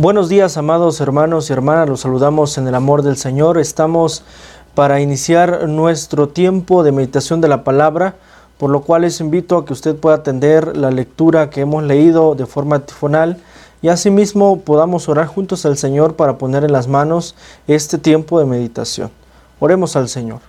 Buenos días, amados hermanos y hermanas. Los saludamos en el amor del Señor. Estamos para iniciar nuestro tiempo de meditación de la palabra, por lo cual les invito a que usted pueda atender la lectura que hemos leído de forma tifonal y asimismo podamos orar juntos al Señor para poner en las manos este tiempo de meditación. Oremos al Señor.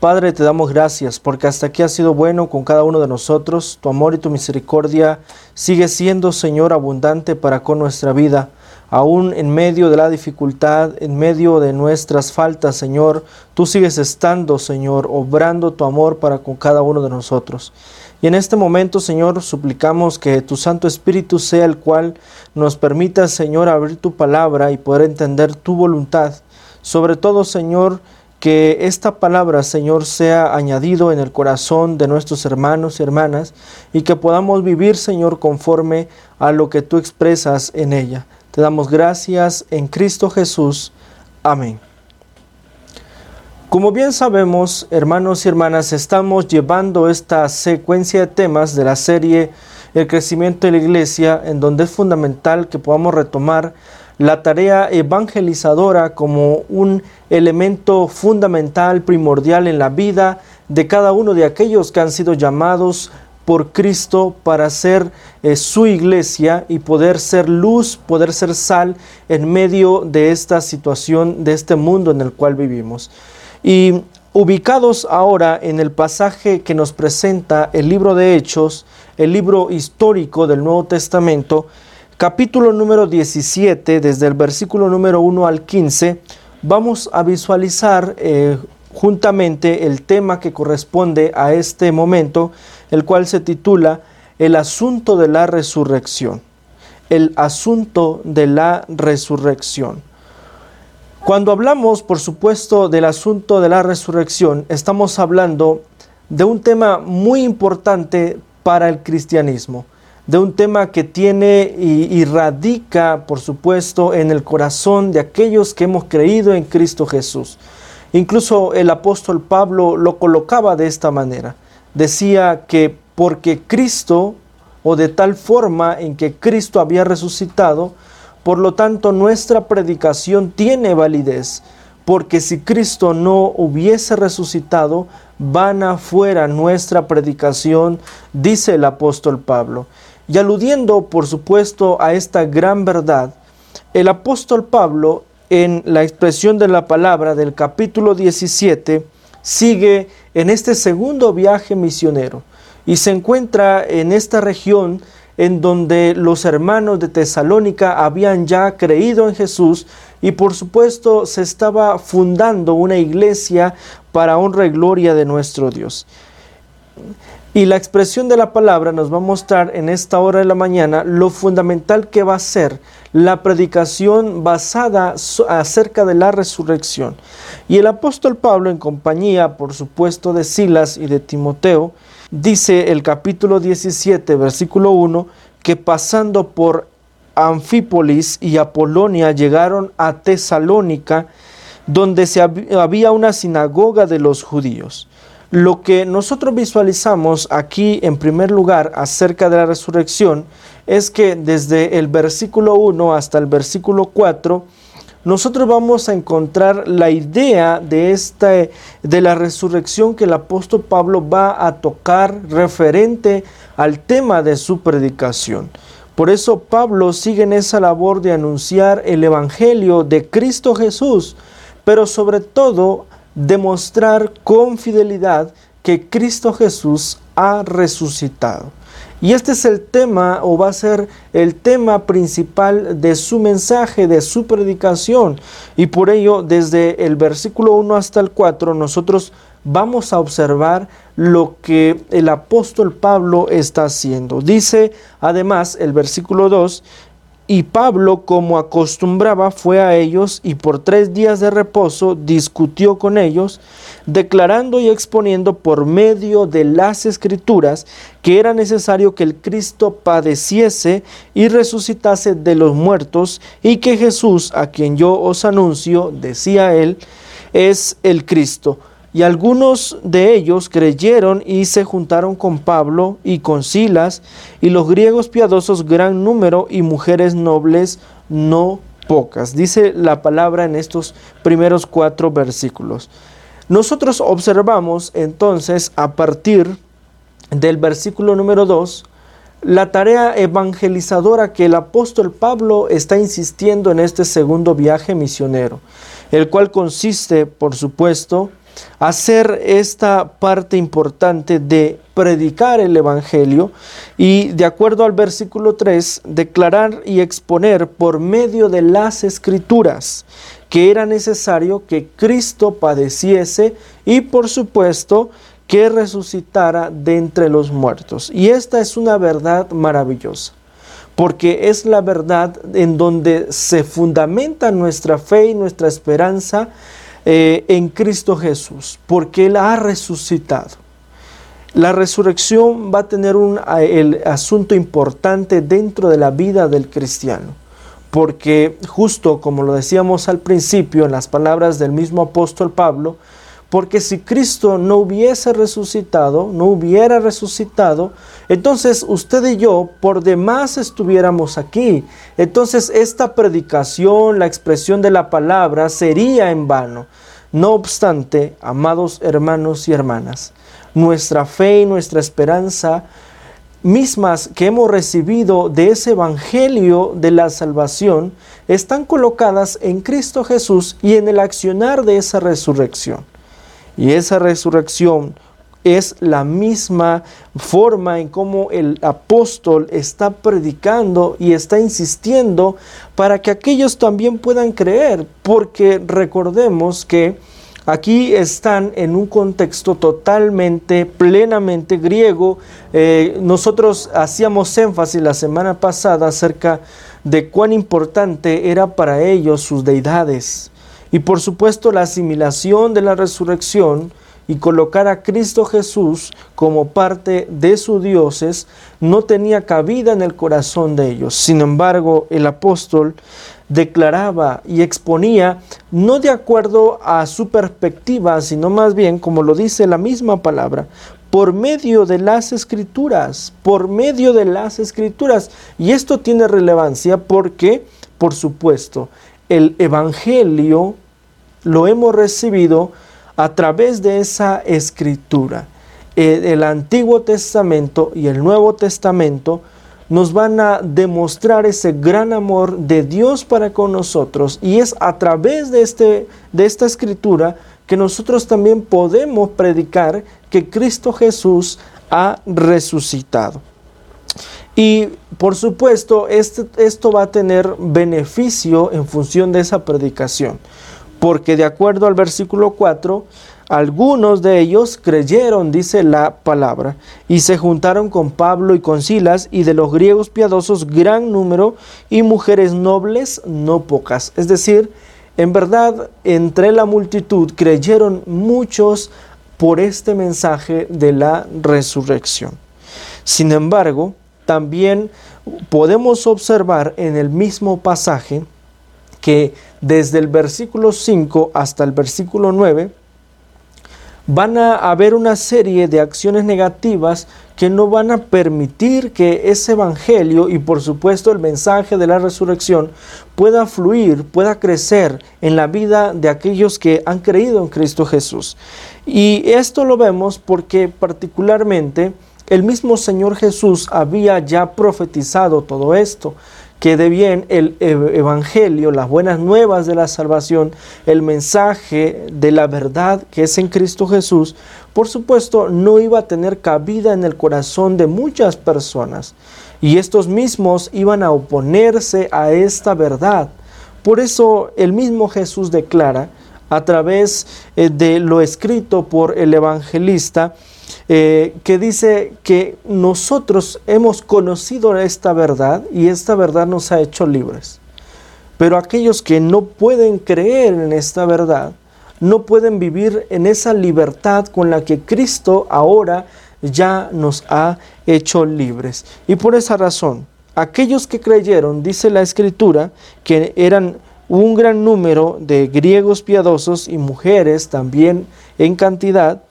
Padre, te damos gracias porque hasta aquí has sido bueno con cada uno de nosotros. Tu amor y tu misericordia sigue siendo, Señor, abundante para con nuestra vida aún en medio de la dificultad, en medio de nuestras faltas, Señor, tú sigues estando, Señor, obrando tu amor para con cada uno de nosotros. Y en este momento, Señor, suplicamos que tu Santo Espíritu sea el cual nos permita, Señor, abrir tu palabra y poder entender tu voluntad. Sobre todo, Señor, que esta palabra, Señor, sea añadido en el corazón de nuestros hermanos y hermanas y que podamos vivir, Señor, conforme a lo que tú expresas en ella. Te damos gracias en Cristo Jesús. Amén. Como bien sabemos, hermanos y hermanas, estamos llevando esta secuencia de temas de la serie El crecimiento de la iglesia, en donde es fundamental que podamos retomar la tarea evangelizadora como un elemento fundamental, primordial en la vida de cada uno de aquellos que han sido llamados por Cristo para ser eh, su iglesia y poder ser luz, poder ser sal en medio de esta situación, de este mundo en el cual vivimos. Y ubicados ahora en el pasaje que nos presenta el libro de Hechos, el libro histórico del Nuevo Testamento, capítulo número 17, desde el versículo número 1 al 15, vamos a visualizar eh, juntamente el tema que corresponde a este momento, el cual se titula El asunto de la resurrección. El asunto de la resurrección. Cuando hablamos, por supuesto, del asunto de la resurrección, estamos hablando de un tema muy importante para el cristianismo, de un tema que tiene y, radica, por supuesto, en el corazón de aquellos que hemos creído en Cristo Jesús. Incluso el apóstol Pablo lo colocaba de esta manera decía que porque Cristo, o de tal forma en que Cristo había resucitado, por lo tanto nuestra predicación tiene validez, porque si Cristo no hubiese resucitado, vana fuera nuestra predicación, dice el apóstol Pablo. Y aludiendo, por supuesto, a esta gran verdad, el apóstol Pablo, en la expresión de la palabra del capítulo 17, sigue en este segundo viaje misionero y se encuentra en esta región en donde los hermanos de Tesalónica habían ya creído en Jesús y por supuesto se estaba fundando una iglesia para honra y gloria de nuestro Dios. Y la expresión de la palabra nos va a mostrar en esta hora de la mañana lo fundamental que va a ser la predicación basada acerca de la resurrección. Y el apóstol Pablo, en compañía, por supuesto, de Silas y de Timoteo, dice el capítulo 17, versículo 1, que pasando por Anfípolis y Apolonia llegaron a Tesalónica, donde se había una sinagoga de los judíos. Lo que nosotros visualizamos aquí en primer lugar acerca de la resurrección es que desde el versículo 1 hasta el versículo 4 nosotros vamos a encontrar la idea de esta de la resurrección que el apóstol Pablo va a tocar referente al tema de su predicación. Por eso Pablo sigue en esa labor de anunciar el evangelio de Cristo Jesús, pero sobre todo demostrar con fidelidad que Cristo Jesús ha resucitado. Y este es el tema o va a ser el tema principal de su mensaje, de su predicación. Y por ello, desde el versículo 1 hasta el 4, nosotros vamos a observar lo que el apóstol Pablo está haciendo. Dice además el versículo 2, y Pablo, como acostumbraba, fue a ellos y por tres días de reposo discutió con ellos, declarando y exponiendo por medio de las escrituras que era necesario que el Cristo padeciese y resucitase de los muertos y que Jesús, a quien yo os anuncio, decía él, es el Cristo. Y algunos de ellos creyeron y se juntaron con Pablo y con Silas, y los griegos piadosos gran número y mujeres nobles no pocas. Dice la palabra en estos primeros cuatro versículos. Nosotros observamos entonces a partir del versículo número 2 la tarea evangelizadora que el apóstol Pablo está insistiendo en este segundo viaje misionero, el cual consiste, por supuesto, hacer esta parte importante de predicar el Evangelio y, de acuerdo al versículo 3, declarar y exponer por medio de las escrituras que era necesario que Cristo padeciese y, por supuesto, que resucitara de entre los muertos. Y esta es una verdad maravillosa, porque es la verdad en donde se fundamenta nuestra fe y nuestra esperanza eh, en Cristo Jesús, porque Él ha resucitado. La resurrección va a tener un el asunto importante dentro de la vida del cristiano, porque justo como lo decíamos al principio en las palabras del mismo apóstol Pablo, porque si Cristo no hubiese resucitado, no hubiera resucitado, entonces usted y yo por demás estuviéramos aquí. Entonces esta predicación, la expresión de la palabra sería en vano. No obstante, amados hermanos y hermanas, nuestra fe y nuestra esperanza mismas que hemos recibido de ese Evangelio de la salvación están colocadas en Cristo Jesús y en el accionar de esa resurrección. Y esa resurrección es la misma forma en cómo el apóstol está predicando y está insistiendo para que aquellos también puedan creer, porque recordemos que aquí están en un contexto totalmente, plenamente griego. Eh, nosotros hacíamos énfasis la semana pasada acerca de cuán importante era para ellos sus deidades y por supuesto la asimilación de la resurrección y colocar a Cristo Jesús como parte de sus dioses no tenía cabida en el corazón de ellos. Sin embargo, el apóstol declaraba y exponía no de acuerdo a su perspectiva, sino más bien, como lo dice la misma palabra, por medio de las escrituras, por medio de las escrituras. Y esto tiene relevancia porque, por supuesto, el Evangelio lo hemos recibido a través de esa escritura. El, Antiguo Testamento y el Nuevo Testamento nos van a demostrar ese gran amor de Dios para con nosotros y es a través de, este, de esta escritura que nosotros también podemos predicar que Cristo Jesús ha resucitado. Y por supuesto, este, esto va a tener beneficio en función de esa predicación, porque de acuerdo al versículo 4, algunos de ellos creyeron, dice la palabra, y se juntaron con Pablo y con Silas, y de los griegos piadosos gran número, y mujeres nobles no pocas. Es decir, en verdad, entre la multitud creyeron muchos por este mensaje de la resurrección. Sin embargo, también podemos observar en el mismo pasaje que desde el versículo 5 hasta el versículo 9 van a haber una serie de acciones negativas que no van a permitir que ese evangelio y por supuesto el mensaje de la resurrección pueda fluir, pueda crecer en la vida de aquellos que han creído en Cristo Jesús. Y esto lo vemos porque particularmente el mismo Señor Jesús había ya profetizado todo esto, que de bien el Evangelio, las buenas nuevas de la salvación, el mensaje de la verdad que es en Cristo Jesús, por supuesto no iba a tener cabida en el corazón de muchas personas. Y estos mismos iban a oponerse a esta verdad. Por eso el mismo Jesús declara a través eh, de lo escrito por el evangelista, eh, que dice que nosotros hemos conocido esta verdad y esta verdad nos ha hecho libres. Pero aquellos que no pueden creer en esta verdad, no pueden vivir en esa libertad con la que Cristo ahora ya nos ha hecho libres. Y por esa razón, aquellos que creyeron, dice la escritura, que eran un gran número de griegos piadosos y mujeres también en cantidad,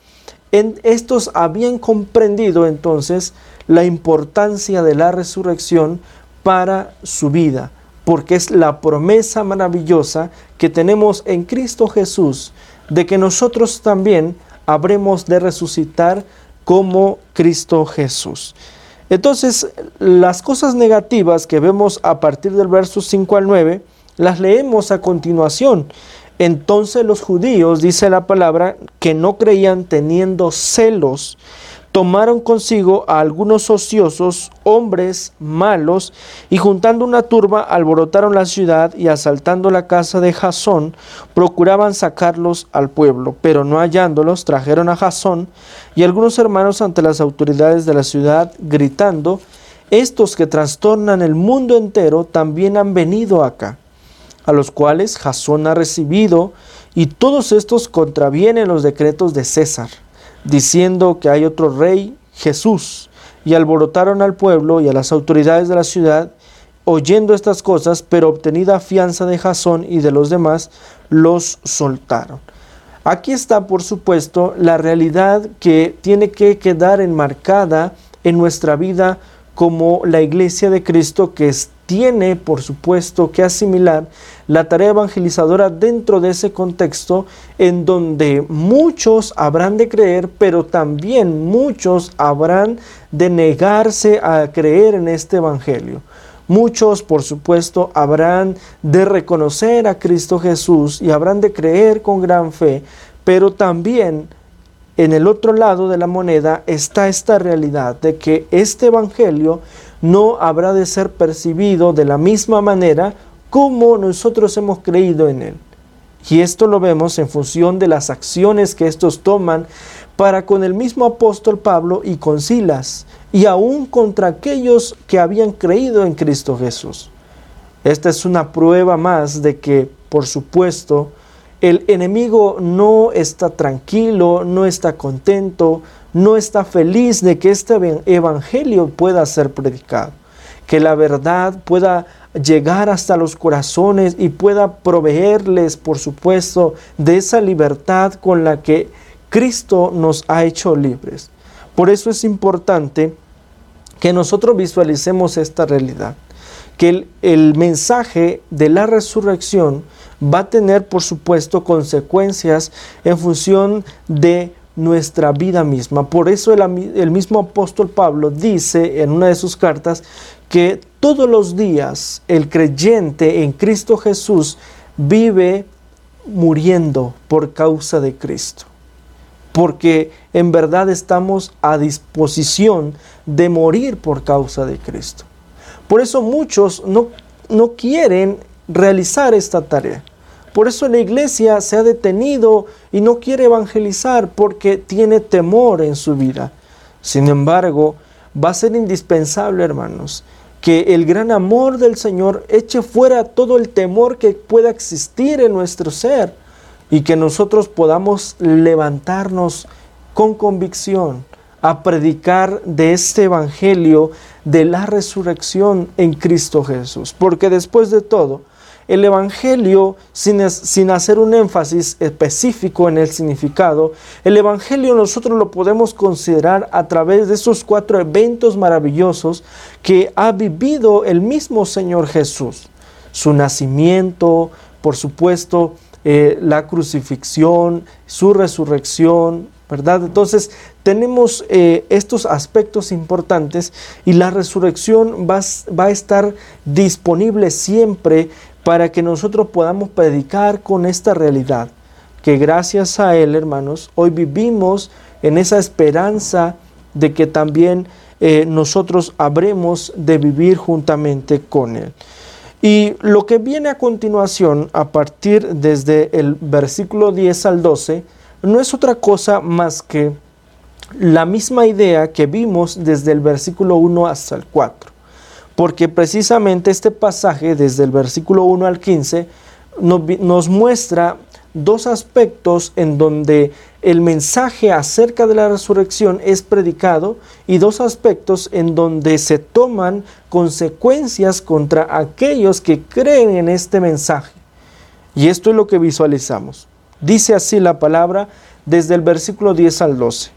estos habían comprendido entonces la importancia de la resurrección para su vida, porque es la promesa maravillosa que tenemos en Cristo Jesús de que nosotros también habremos de resucitar como Cristo Jesús. Entonces, las cosas negativas que vemos a partir del verso 5 al 9, las leemos a continuación. Entonces los judíos, dice la palabra, que no creían teniendo celos, tomaron consigo a algunos ociosos, hombres malos, y juntando una turba alborotaron la ciudad y asaltando la casa de Jasón, procuraban sacarlos al pueblo, pero no hallándolos, trajeron a Jasón y algunos hermanos ante las autoridades de la ciudad, gritando, estos que trastornan el mundo entero también han venido acá, a los cuales Jasón ha recibido, y todos estos contravienen los decretos de César diciendo que hay otro rey, Jesús, y alborotaron al pueblo y a las autoridades de la ciudad, oyendo estas cosas, pero obtenida fianza de Jasón y de los demás, los soltaron. Aquí está, por supuesto, la realidad que tiene que quedar enmarcada en nuestra vida como la iglesia de Cristo que tiene, por supuesto, que asimilar la tarea evangelizadora dentro de ese contexto en donde muchos habrán de creer, pero también muchos habrán de negarse a creer en este evangelio. Muchos, por supuesto, habrán de reconocer a Cristo Jesús y habrán de creer con gran fe, pero también en el otro lado de la moneda está esta realidad de que este Evangelio no habrá de ser percibido de la misma manera cómo nosotros hemos creído en Él. Y esto lo vemos en función de las acciones que estos toman para con el mismo apóstol Pablo y con Silas, y aún contra aquellos que habían creído en Cristo Jesús. Esta es una prueba más de que, por supuesto, el enemigo no está tranquilo, no está contento, no está feliz de que este evangelio pueda ser predicado, que la verdad pueda llegar hasta los corazones y pueda proveerles, por supuesto, de esa libertad con la que Cristo nos ha hecho libres. Por eso es importante que nosotros visualicemos esta realidad, que el, el, mensaje de la resurrección va a tener, por supuesto, consecuencias en función de nuestra vida misma. Por eso el, el mismo apóstol Pablo dice en una de sus cartas que todos los días el creyente en Cristo Jesús vive muriendo por causa de Cristo. Porque en verdad estamos a disposición de morir por causa de Cristo. Por eso muchos no, no quieren realizar esta tarea. Por eso la iglesia se ha detenido y no quiere evangelizar porque tiene temor en su vida. Sin embargo, va a ser indispensable, hermanos, que el gran amor del Señor eche fuera todo el temor que pueda existir en nuestro ser y que nosotros podamos levantarnos con convicción a predicar de este Evangelio de la resurrección en Cristo Jesús. Porque después de todo, el Evangelio, sin, sin, hacer un énfasis específico en el significado, el Evangelio nosotros lo podemos considerar a través de esos cuatro eventos maravillosos que ha vivido el mismo Señor Jesús. Su nacimiento, por supuesto, eh, la crucifixión, su resurrección, ¿verdad? Entonces tenemos eh, estos aspectos importantes y la resurrección va, va, a estar disponible siempre para que nosotros podamos predicar con esta realidad, que gracias a Él, hermanos, hoy vivimos en esa esperanza de que también eh, nosotros habremos de vivir juntamente con Él. Y lo que viene a continuación, a partir desde el versículo 10 al 12, no es otra cosa más que la misma idea que vimos desde el versículo 1 hasta el 4 porque precisamente este pasaje, desde el versículo 1 al 15, nos, muestra dos aspectos en donde el mensaje acerca de la resurrección es predicado y dos aspectos en donde se toman consecuencias contra aquellos que creen en este mensaje. Y esto es lo que visualizamos. Dice así la palabra desde el versículo 10 al 12.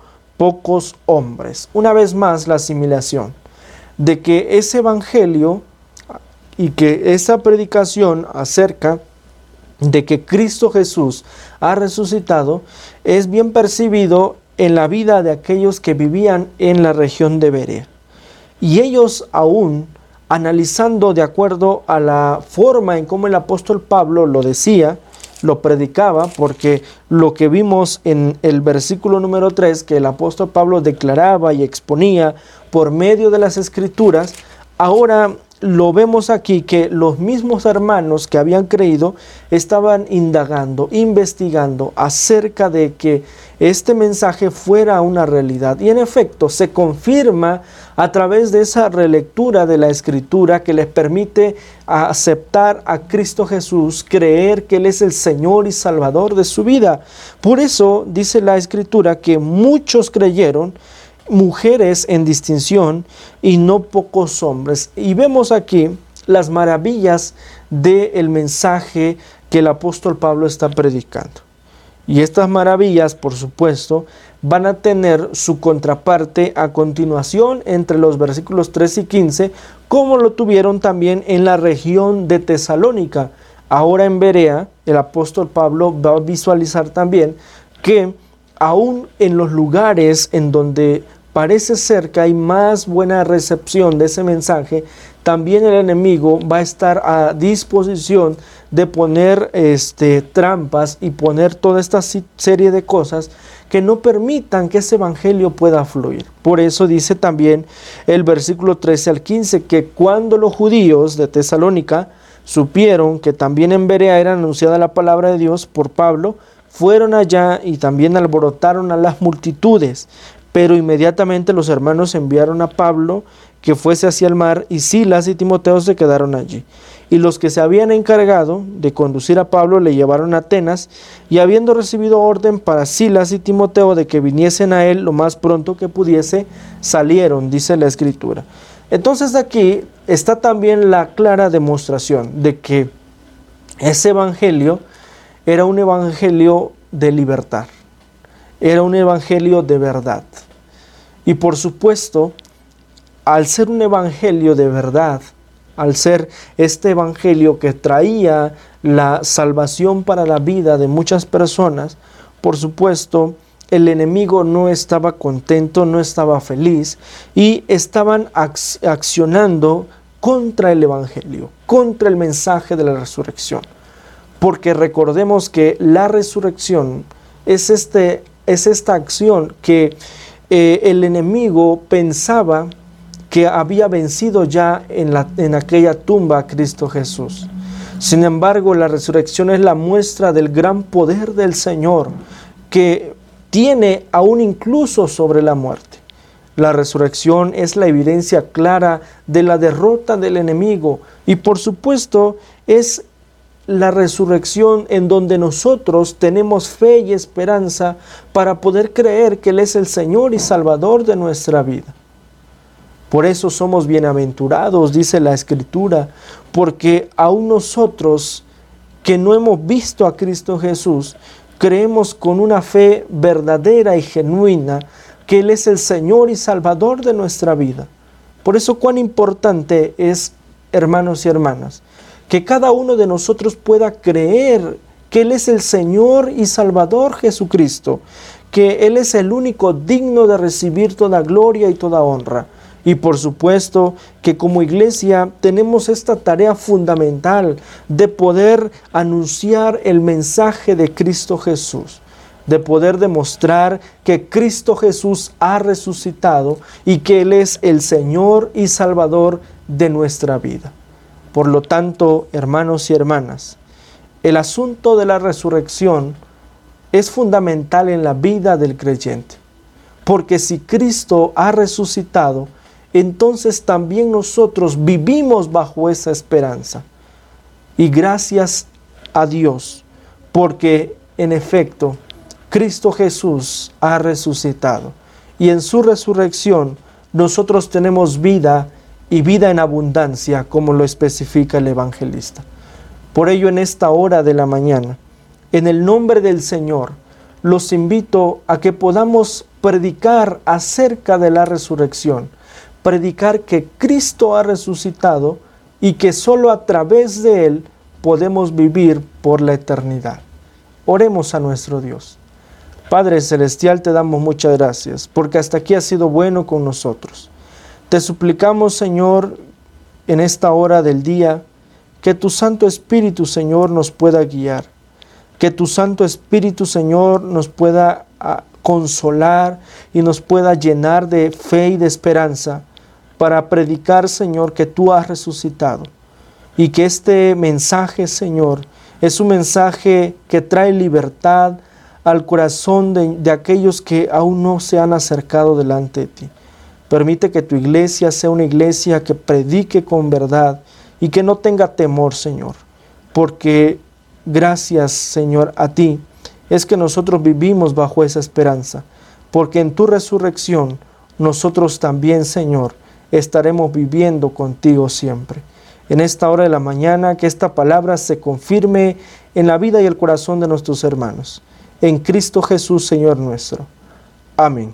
pocos hombres. Una vez más la asimilación de que ese evangelio y que esa predicación acerca de que Cristo Jesús ha resucitado es bien percibido en la vida de aquellos que vivían en la región de Berea. Y ellos aún analizando de acuerdo a la forma en cómo el apóstol Pablo lo decía, lo predicaba, porque lo que vimos en el versículo número 3, que el apóstol Pablo declaraba y exponía por medio de las escrituras, ahora lo vemos aquí que los mismos hermanos que habían creído estaban indagando, investigando acerca de que este mensaje fuera una realidad. Y en efecto se confirma a través de esa relectura de la escritura que les permite aceptar a Cristo Jesús, creer que Él es el Señor y Salvador de su vida. Por eso dice la escritura que muchos creyeron mujeres en distinción y no pocos hombres. Y vemos aquí las maravillas del mensaje que el apóstol Pablo está predicando. Y estas maravillas, por supuesto, van a tener su contraparte a continuación entre los versículos 3 y 15, como lo tuvieron también en la región de Tesalónica. Ahora en Berea, el apóstol Pablo va a visualizar también que aún en los lugares en donde parece ser que hay más buena recepción de ese mensaje, también el enemigo va a estar a disposición de poner este, trampas y poner toda esta serie de cosas que no permitan que ese evangelio pueda fluir. Por eso dice también el versículo 13 al 15 que cuando los judíos de Tesalónica supieron que también en Berea era anunciada la palabra de Dios por Pablo, fueron allá y también alborotaron a las multitudes, pero inmediatamente los hermanos enviaron a Pablo que fuese hacia el mar y Silas y Timoteo se quedaron allí. Y los que se habían encargado de conducir a Pablo le llevaron a Atenas y habiendo recibido orden para Silas y Timoteo de que viniesen a él lo más pronto que pudiese, salieron, dice la escritura. Entonces aquí está también la clara demostración de que ese evangelio era un evangelio de libertad era un evangelio de verdad. Y por supuesto, al ser un evangelio de verdad, al ser este evangelio que traía la salvación para la vida de muchas personas, por supuesto, el enemigo no estaba contento, no estaba feliz y estaban accionando contra el evangelio, contra el mensaje de la resurrección. Porque recordemos que la resurrección es este es esta acción que eh, el enemigo pensaba que había vencido ya en, la, en aquella tumba a Cristo Jesús. Sin embargo, la resurrección es la muestra del gran poder del Señor que tiene aún incluso sobre la muerte. La resurrección es la evidencia clara de la derrota del enemigo y por supuesto es la resurrección en donde nosotros tenemos fe y esperanza para poder creer que Él es el Señor y Salvador de nuestra vida. Por eso somos bienaventurados, dice la Escritura, porque aún nosotros que no hemos visto a Cristo Jesús, creemos con una fe verdadera y genuina que Él es el Señor y Salvador de nuestra vida. Por eso cuán importante es, hermanos y hermanas, que cada uno de nosotros pueda creer que Él es el Señor y Salvador Jesucristo, que Él es el único digno de recibir toda gloria y toda honra. Y por supuesto que como iglesia tenemos esta tarea fundamental de poder anunciar el mensaje de Cristo Jesús, de poder demostrar que Cristo Jesús ha resucitado y que Él es el Señor y Salvador de nuestra vida. Por lo tanto, hermanos y hermanas, el asunto de la resurrección es fundamental en la vida del creyente. Porque si Cristo ha resucitado, entonces también nosotros vivimos bajo esa esperanza. Y gracias a Dios, porque en efecto Cristo Jesús ha resucitado. Y en su resurrección nosotros tenemos vida y vida en abundancia, como lo especifica el evangelista. Por ello en esta hora de la mañana, en el nombre del Señor, los invito a que podamos predicar acerca de la resurrección, predicar que Cristo ha resucitado y que solo a través de Él podemos vivir por la eternidad. Oremos a nuestro Dios. Padre Celestial, te damos muchas gracias, porque hasta aquí has sido bueno con nosotros. Te suplicamos, Señor, en esta hora del día, que tu Santo Espíritu, Señor, nos pueda guiar. Que tu Santo Espíritu, Señor, nos pueda ah, consolar y nos pueda llenar de fe y de esperanza para predicar, Señor, que tú has resucitado. Y que este mensaje, Señor, es un mensaje que trae libertad al corazón de, aquellos que aún no se han acercado delante de ti. Permite que tu iglesia sea una iglesia que predique con verdad y que no tenga temor, Señor, porque gracias, Señor, a ti es que nosotros vivimos bajo esa esperanza, porque en tu resurrección nosotros también, Señor, estaremos viviendo contigo siempre. En esta hora de la mañana, que esta palabra se confirme en la vida y el corazón de nuestros hermanos. En Cristo Jesús, Señor nuestro. Amén.